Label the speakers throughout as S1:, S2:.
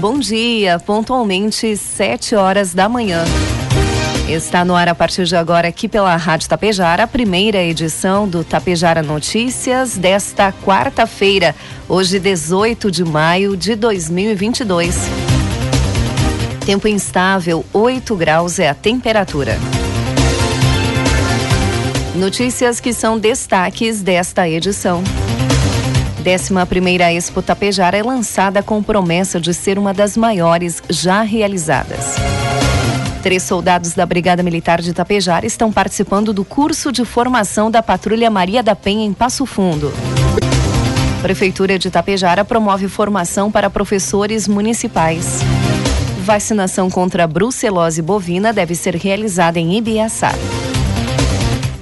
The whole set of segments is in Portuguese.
S1: Bom dia, pontualmente 7 horas da manhã. Está no ar a partir de agora aqui pela Rádio Tapejara, a primeira edição do Tapejara Notícias desta quarta-feira, hoje 18 de maio de 2022. Tempo instável, 8 graus é a temperatura. Notícias que são destaques desta edição. 11 primeira Expo Tapejara é lançada com promessa de ser uma das maiores já realizadas. Três soldados da Brigada Militar de Tapejara estão participando do curso de formação da Patrulha Maria da Penha em Passo Fundo. Prefeitura de Tapejara promove formação para professores municipais. Vacinação contra brucelose bovina deve ser realizada em Ibiaçá.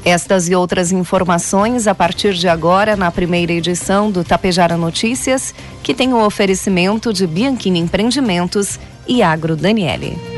S1: Estas e outras informações a partir de agora na primeira edição do Tapejara Notícias, que tem o oferecimento de Bianchini Empreendimentos e Agro Daniele.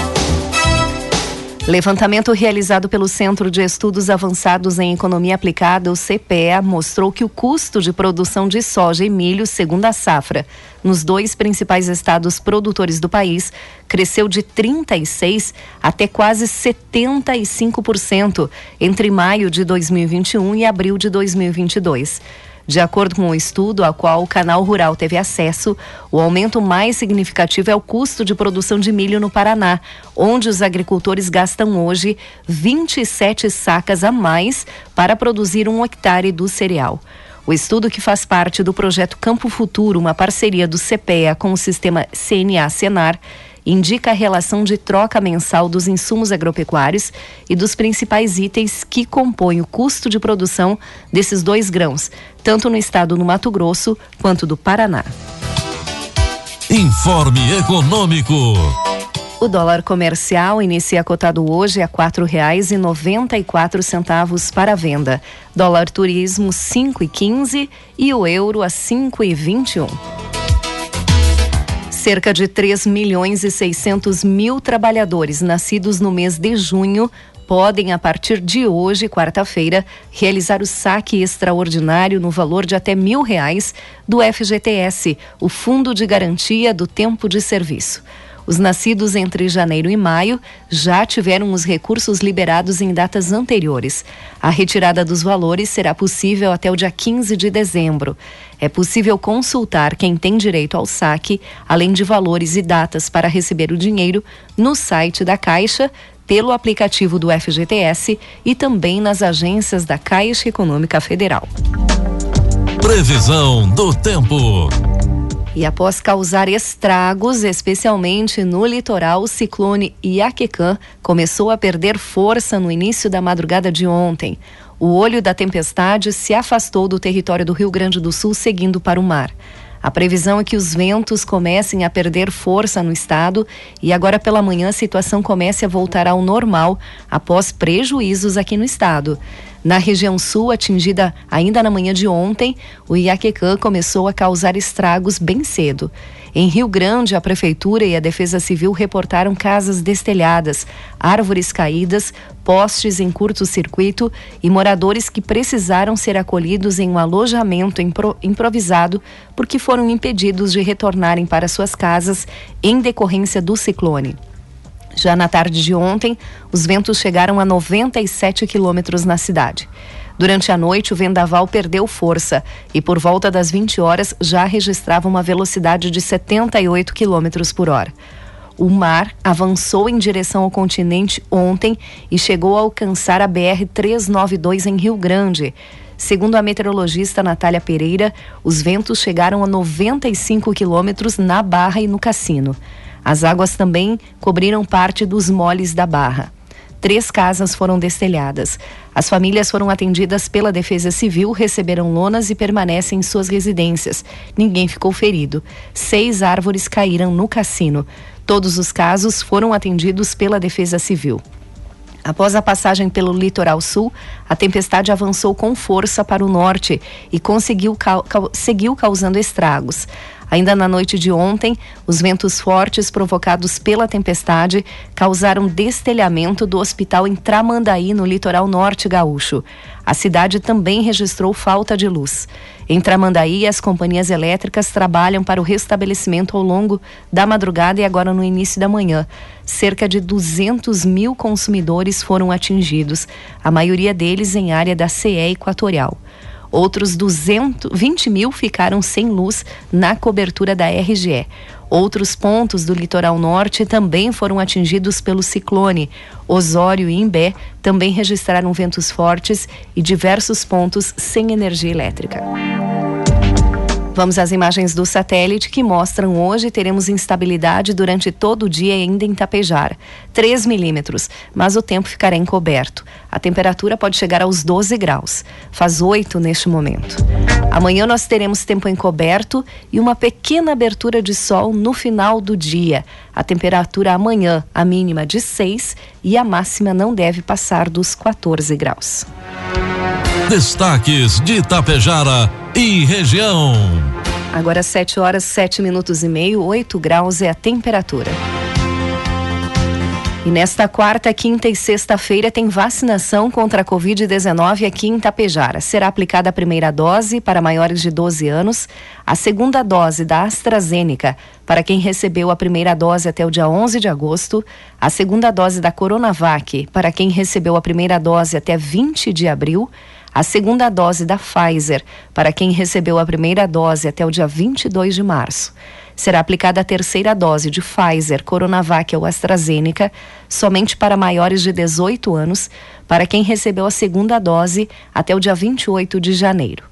S1: Levantamento realizado pelo Centro de Estudos Avançados em Economia Aplicada, o CPEA, mostrou que o custo de produção de soja e milho, segundo a safra, nos dois principais estados produtores do país, cresceu de 36% até quase 75% entre maio de 2021 e abril de 2022. De acordo com o um estudo ao qual o Canal Rural teve acesso, o aumento mais significativo é o custo de produção de milho no Paraná, onde os agricultores gastam hoje 27 sacas a mais para produzir um hectare do cereal. O estudo, que faz parte do projeto Campo Futuro, uma parceria do CPEA com o sistema CNA-Senar, indica a relação de troca mensal dos insumos agropecuários e dos principais itens que compõem o custo de produção desses dois grãos, tanto no estado do Mato Grosso quanto do Paraná.
S2: Informe Econômico.
S1: O dólar comercial inicia cotado hoje a quatro reais e noventa e quatro centavos para venda. Dólar turismo cinco e quinze e o euro a cinco e vinte e um. Cerca de 3 milhões e 600 mil trabalhadores nascidos no mês de junho podem, a partir de hoje, quarta-feira, realizar o saque extraordinário no valor de até mil reais do FGTS, o Fundo de Garantia do Tempo de Serviço. Os nascidos entre janeiro e maio já tiveram os recursos liberados em datas anteriores. A retirada dos valores será possível até o dia 15 de dezembro. É possível consultar quem tem direito ao saque, além de valores e datas para receber o dinheiro, no site da Caixa, pelo aplicativo do FGTS e também nas agências da Caixa Econômica Federal.
S2: Previsão do tempo.
S1: E após causar estragos, especialmente no litoral, o ciclone Iaquecã começou a perder força no início da madrugada de ontem. O olho da tempestade se afastou do território do Rio Grande do Sul, seguindo para o mar. A previsão é que os ventos comecem a perder força no estado e agora pela manhã a situação comece a voltar ao normal após prejuízos aqui no estado. Na região sul, atingida ainda na manhã de ontem, o Iaquecã começou a causar estragos bem cedo. Em Rio Grande, a Prefeitura e a Defesa Civil reportaram casas destelhadas, árvores caídas, postes em curto-circuito e moradores que precisaram ser acolhidos em um alojamento impro improvisado porque foram impedidos de retornarem para suas casas em decorrência do ciclone. Já na tarde de ontem, os ventos chegaram a 97 quilômetros na cidade. Durante a noite, o vendaval perdeu força e, por volta das 20 horas, já registrava uma velocidade de 78 quilômetros por hora. O mar avançou em direção ao continente ontem e chegou a alcançar a BR-392 em Rio Grande. Segundo a meteorologista Natália Pereira, os ventos chegaram a 95 quilômetros na Barra e no Cassino. As águas também cobriram parte dos moles da barra. Três casas foram destelhadas. As famílias foram atendidas pela Defesa Civil, receberam lonas e permanecem em suas residências. Ninguém ficou ferido. Seis árvores caíram no cassino. Todos os casos foram atendidos pela Defesa Civil. Após a passagem pelo litoral sul, a tempestade avançou com força para o norte e conseguiu seguiu causando estragos. Ainda na noite de ontem, os ventos fortes provocados pela tempestade causaram destelhamento do hospital em Tramandaí, no litoral norte gaúcho. A cidade também registrou falta de luz. Em Tramandaí, as companhias elétricas trabalham para o restabelecimento ao longo da madrugada e agora no início da manhã. Cerca de 200 mil consumidores foram atingidos, a maioria deles em área da CE Equatorial. Outros 220 mil ficaram sem luz na cobertura da RGE. Outros pontos do litoral norte também foram atingidos pelo ciclone. Osório e Imbé também registraram ventos fortes e diversos pontos sem energia elétrica. Vamos às imagens do satélite que mostram hoje teremos instabilidade durante todo o dia ainda em Tapejar. 3 milímetros, mas o tempo ficará encoberto. A temperatura pode chegar aos 12 graus. Faz 8 neste momento. Amanhã nós teremos tempo encoberto e uma pequena abertura de sol no final do dia. A temperatura amanhã, a mínima de 6 e a máxima não deve passar dos 14 graus.
S2: Destaques de Itapejara e região.
S1: Agora 7 horas 7 minutos e meio, 8 graus é a temperatura. E nesta quarta, quinta e sexta-feira tem vacinação contra a Covid-19 aqui em Tapejara. Será aplicada a primeira dose para maiores de 12 anos, a segunda dose da AstraZeneca para quem recebeu a primeira dose até o dia 11 de agosto, a segunda dose da Coronavac para quem recebeu a primeira dose até 20 de abril, a segunda dose da Pfizer para quem recebeu a primeira dose até o dia 22 de março. Será aplicada a terceira dose de Pfizer, Coronavac ou AstraZeneca somente para maiores de 18 anos, para quem recebeu a segunda dose até o dia 28 de janeiro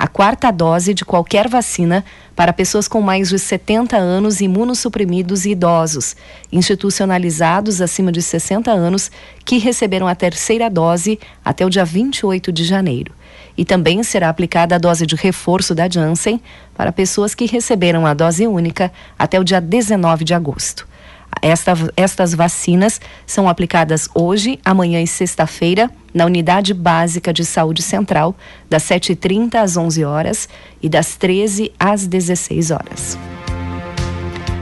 S1: a quarta dose de qualquer vacina para pessoas com mais de 70 anos, imunossuprimidos e idosos, institucionalizados acima de 60 anos, que receberam a terceira dose até o dia 28 de janeiro. E também será aplicada a dose de reforço da Janssen para pessoas que receberam a dose única até o dia 19 de agosto. Esta, estas vacinas são aplicadas hoje, amanhã e sexta-feira na Unidade Básica de Saúde Central, das 7h30 às 11 horas e das 13 às 16 horas.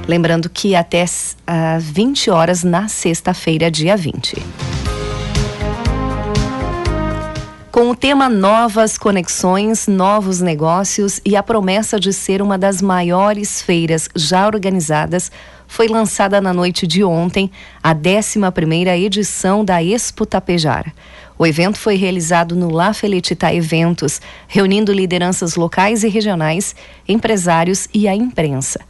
S1: Lembrando que até às 20 horas na sexta-feira, dia 20. Com o tema Novas Conexões, Novos Negócios e a promessa de ser uma das maiores feiras já organizadas, foi lançada na noite de ontem a 11ª edição da Expo Tapejara. O evento foi realizado no La Felicita Eventos, reunindo lideranças locais e regionais, empresários e a imprensa.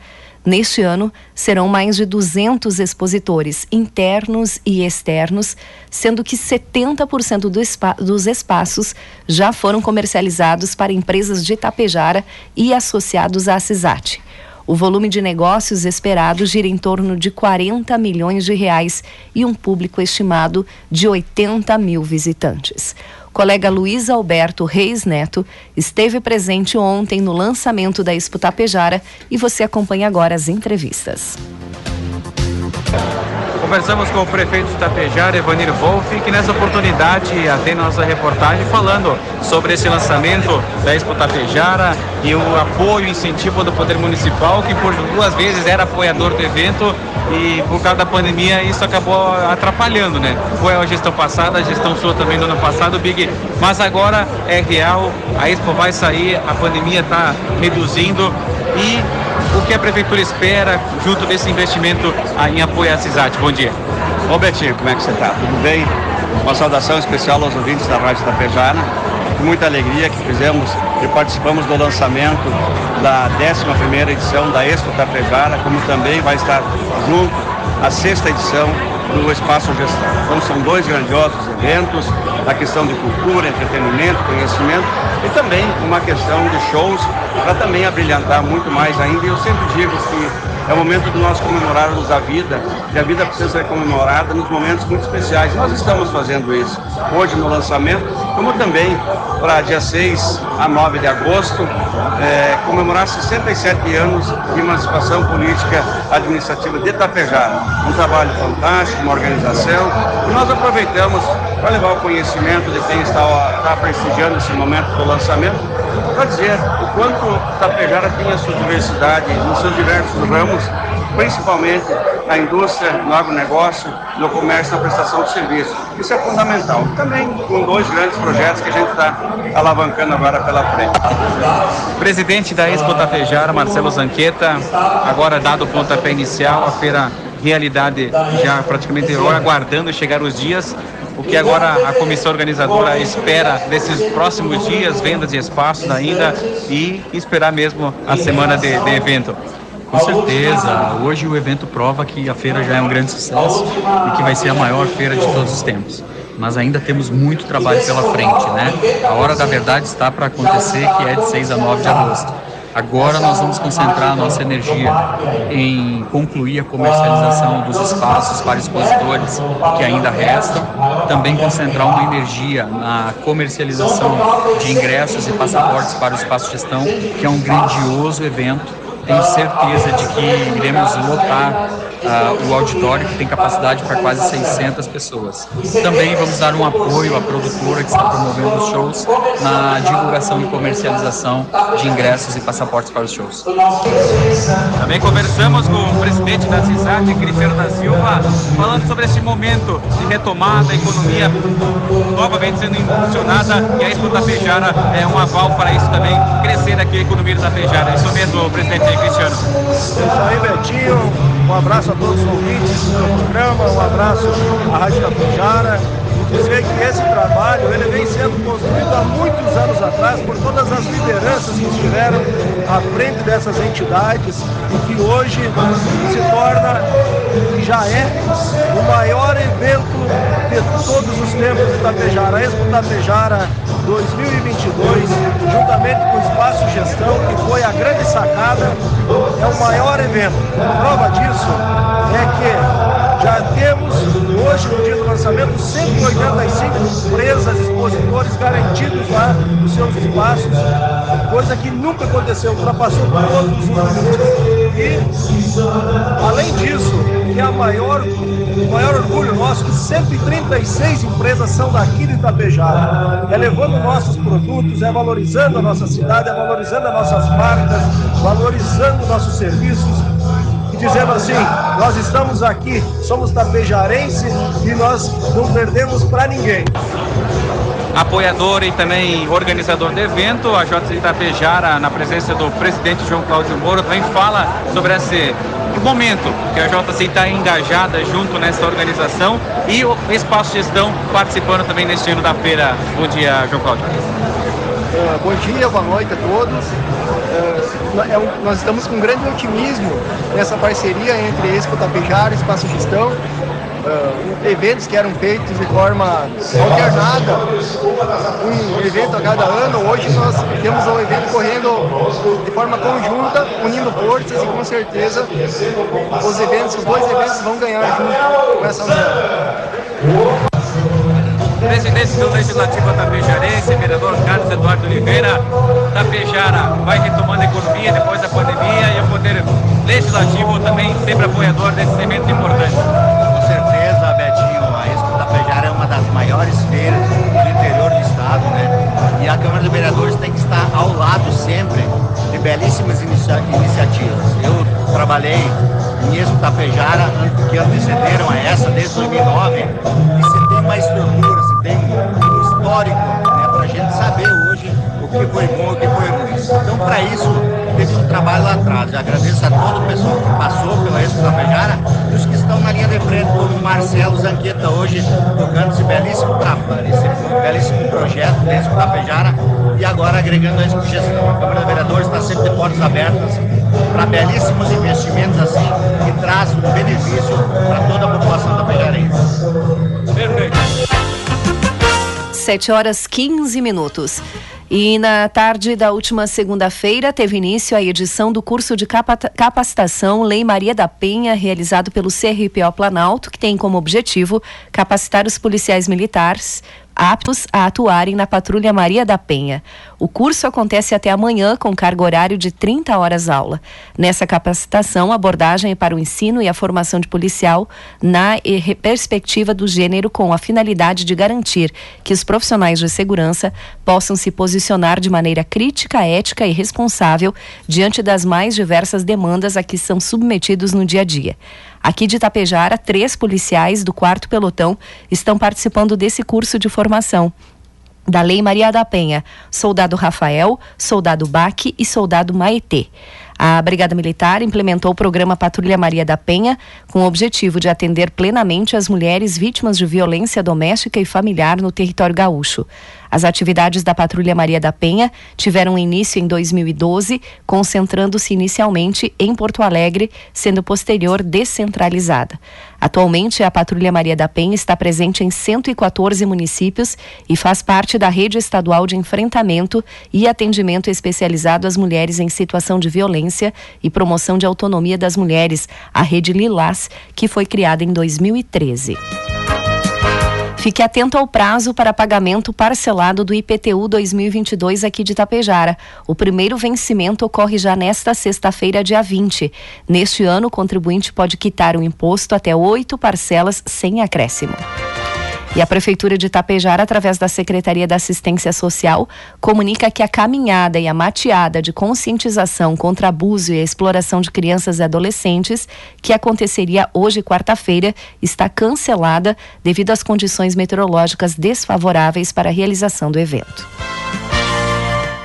S1: Neste ano, serão mais de 200 expositores internos e externos, sendo que 70% do espa dos espaços já foram comercializados para empresas de Tapejara e associados à CISAT. O volume de negócios esperado gira em torno de 40 milhões de reais e um público estimado de 80 mil visitantes. Colega Luiz Alberto Reis Neto esteve presente ontem no lançamento da Expo Tapejara e você acompanha agora as entrevistas.
S3: Conversamos com o prefeito de Tapejara, Evanir Wolff, que nessa oportunidade atende nossa reportagem falando sobre esse lançamento da Expo Tapejara e o apoio e incentivo do Poder Municipal, que por duas vezes era apoiador do evento e por causa da pandemia isso acabou atrapalhando, né? Foi a gestão passada, a gestão sua também no ano passado, Big, mas agora é real, a Expo vai sair, a pandemia está reduzindo e o que a prefeitura espera junto desse investimento em apoio à CISAT? Bom dia.
S4: Ô Betinho, como é que você está? Tudo bem? Uma saudação especial aos ouvintes da Rádio Tapejara. Com muita alegria que fizemos e participamos do lançamento da 11ª edição da Expo Tapejara, como também vai estar junto a sexta edição do Espaço Gestão. Então são dois grandiosos eventos, a questão de cultura, entretenimento, conhecimento e também uma questão de shows para também abrilhantar muito mais ainda. E eu sempre digo que é o momento de nós comemorarmos a vida, e a vida precisa ser comemorada nos momentos muito especiais. Nós estamos fazendo isso hoje no lançamento, como também para dia 6 a 9 de agosto, é, comemorar 67 anos de emancipação política administrativa de Itapejara. Um trabalho fantástico, uma organização, e nós aproveitamos para levar o conhecimento de quem está, está prestigiando esse momento do lançamento, para dizer o quanto Itapejara tem a sua diversidade nos seus diversos ramos, principalmente na indústria, no agronegócio, no comércio, na prestação de serviços. Isso é fundamental. Também com dois grandes projetos que a gente está alavancando agora pela frente.
S3: Presidente da Expo Tapejara, Marcelo Zanqueta, agora dado o pontapé inicial, a feira realidade já praticamente aguardando chegar os dias. O que agora a comissão organizadora espera desses próximos dias, vendas de espaços ainda e esperar mesmo a semana de, de evento.
S5: Com certeza. Hoje o evento prova que a feira já é um grande sucesso e que vai ser a maior feira de todos os tempos. Mas ainda temos muito trabalho pela frente, né? A hora da verdade está para acontecer, que é de 6 a 9 de agosto. Agora nós vamos concentrar nossa energia em concluir a comercialização dos espaços para expositores que ainda restam, também concentrar uma energia na comercialização de ingressos e passaportes para o espaço gestão, que é um grandioso evento tenho certeza de que iremos lotar uh, o auditório, que tem capacidade para quase 600 pessoas. Também vamos dar um apoio à produtora que está promovendo os shows na divulgação e comercialização de ingressos e passaportes para os shows.
S3: Também conversamos com o presidente da CISAT, Cristiano da Silva, falando sobre esse momento de retomada, a economia novamente sendo impulsionada e a Expo Tapejara é um aval para isso também, crescer aqui a economia da Tapejara. É isso mesmo, presidente Cristiano.
S6: Isso aí, Betinho. Um abraço a todos os ouvintes do programa, um abraço à Rádio Tapujara dizer que esse trabalho ele vem sendo construído há muitos anos atrás por todas as lideranças que estiveram à frente dessas entidades e que hoje se torna e já é o maior evento de todos os tempos de Tapejara. Expo Tapejara 2022, juntamente com o Espaço Gestão, que foi a grande sacada, é o maior evento. Prova disso é que já temos hoje, no dia do lançamento, 185 empresas, expositores garantidos lá nos seus espaços, coisa que nunca aconteceu, ultrapassou todos os limites. E, além disso, que é a maior, o maior orgulho nosso, que 136 empresas são daqui de Itapejara. É levando nossos produtos, é valorizando a nossa cidade, é valorizando as nossas marcas, valorizando nossos serviços dizendo assim: nós estamos aqui, somos tapejarense e nós não perdemos para ninguém.
S3: Apoiador e também organizador do evento, a JC Tapejara, na presença do presidente João Cláudio Moro, também fala sobre esse momento que a JC está engajada junto nessa organização e o Espaço Gestão participando também neste ano da feira. Bom dia, João Cláudio.
S7: Uh, bom dia, boa noite a todos. Uh, é um, nós estamos com grande otimismo nessa parceria entre Expo Tapejara e Espaço Gestão. Uh, eventos que eram feitos de forma alternada, um evento a cada ano. Hoje nós temos o evento correndo de forma conjunta, unindo forças e com certeza os eventos, os dois eventos vão ganhar junto com essa união
S3: presidente do Legislativo Tapejarense, vereador Carlos Eduardo Oliveira, Tapejara vai retomando a economia depois da pandemia e o Poder Legislativo também sempre apoiador desse evento importante.
S8: Maiores feiras do interior do estado, né? E a Câmara de Vereadores tem que estar ao lado sempre de belíssimas inicia iniciativas. Eu trabalhei em Expo Tapejara, que antecederam a essa desde 2009, e se tem uma estrutura, se tem um histórico, né, para a gente saber hoje o que foi bom e o que foi ruim. Então, para isso, teve um trabalho lá atrás. Eu agradeço a todo o pessoal que passou pela Expo Tapejara e os que estão na linha de frente, como o Marcelo Zanqueta, hoje tocando esse belíssimo trabalho, esse belíssimo projeto da Expo Tapejara e agora agregando a Expo Gestão. A Câmara de Vereadores está sempre de portas abertas para belíssimos investimentos assim, que traz um benefício para toda a população da Pejarense.
S1: Perfeito. 7 horas 15 minutos. E na tarde da última segunda-feira teve início a edição do curso de capacitação Lei Maria da Penha, realizado pelo CRPO Planalto, que tem como objetivo capacitar os policiais militares aptos a atuarem na Patrulha Maria da Penha. O curso acontece até amanhã com carga horário de 30 horas aula. Nessa capacitação, abordagem é para o ensino e a formação de policial na perspectiva do gênero com a finalidade de garantir que os profissionais de segurança possam se posicionar de maneira crítica, ética e responsável diante das mais diversas demandas a que são submetidos no dia a dia. Aqui de Itapejara, três policiais do quarto pelotão estão participando desse curso de formação da Lei Maria da Penha, soldado Rafael, soldado Baque e soldado Maetê. A Brigada Militar implementou o programa Patrulha Maria da Penha com o objetivo de atender plenamente as mulheres vítimas de violência doméstica e familiar no território gaúcho. As atividades da Patrulha Maria da Penha tiveram início em 2012, concentrando-se inicialmente em Porto Alegre, sendo posterior descentralizada. Atualmente, a Patrulha Maria da Penha está presente em 114 municípios e faz parte da rede estadual de enfrentamento e atendimento especializado às mulheres em situação de violência e promoção de autonomia das mulheres, a Rede Lilás, que foi criada em 2013. Fique atento ao prazo para pagamento parcelado do IPTU 2022 aqui de Tapejara. O primeiro vencimento ocorre já nesta sexta-feira, dia 20. Neste ano, o contribuinte pode quitar o imposto até oito parcelas sem acréscimo. E a Prefeitura de Itapejara, através da Secretaria da Assistência Social, comunica que a caminhada e a mateada de conscientização contra abuso e a exploração de crianças e adolescentes, que aconteceria hoje, quarta-feira, está cancelada devido às condições meteorológicas desfavoráveis para a realização do evento.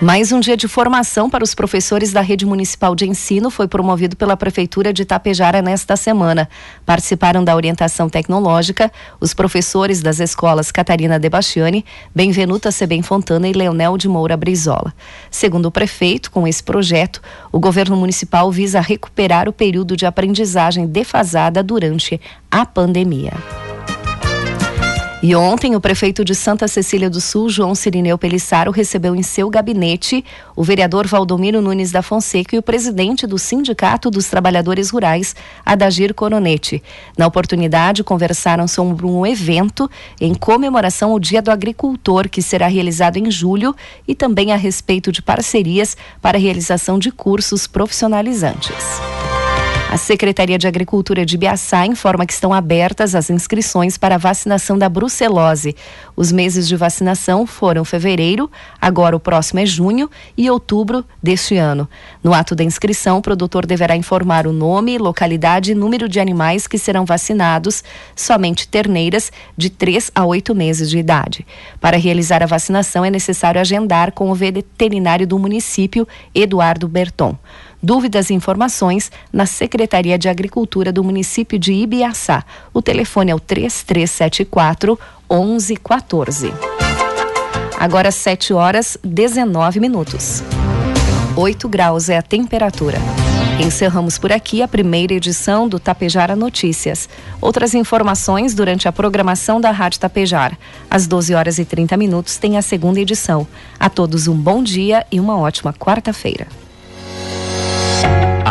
S1: Mais um dia de formação para os professores da Rede Municipal de Ensino foi promovido pela Prefeitura de Itapejara nesta semana. Participaram da orientação tecnológica os professores das escolas Catarina Debastiani, Benvenuta Sebem Fontana e Leonel de Moura Brizola. Segundo o prefeito, com esse projeto, o governo municipal visa recuperar o período de aprendizagem defasada durante a pandemia. E ontem, o prefeito de Santa Cecília do Sul, João Cirineu Pelissaro, recebeu em seu gabinete o vereador Valdomiro Nunes da Fonseca e o presidente do Sindicato dos Trabalhadores Rurais, Adagir Coronete. Na oportunidade, conversaram sobre um evento em comemoração ao Dia do Agricultor, que será realizado em julho, e também a respeito de parcerias para a realização de cursos profissionalizantes. A Secretaria de Agricultura de Biaçá informa que estão abertas as inscrições para a vacinação da brucelose. Os meses de vacinação foram fevereiro, agora o próximo é junho e outubro deste ano. No ato da inscrição, o produtor deverá informar o nome, localidade e número de animais que serão vacinados, somente terneiras de 3 a 8 meses de idade. Para realizar a vacinação, é necessário agendar com o veterinário do município, Eduardo Berton. Dúvidas e informações na Secretaria de Agricultura do município de Ibiaçá. O telefone é o 3374 1114. Agora 7 horas 19 minutos. 8 graus é a temperatura. Encerramos por aqui a primeira edição do Tapejara Notícias. Outras informações durante a programação da Rádio Tapejara. Às 12 horas e 30 minutos tem a segunda edição. A todos um bom dia e uma ótima quarta-feira.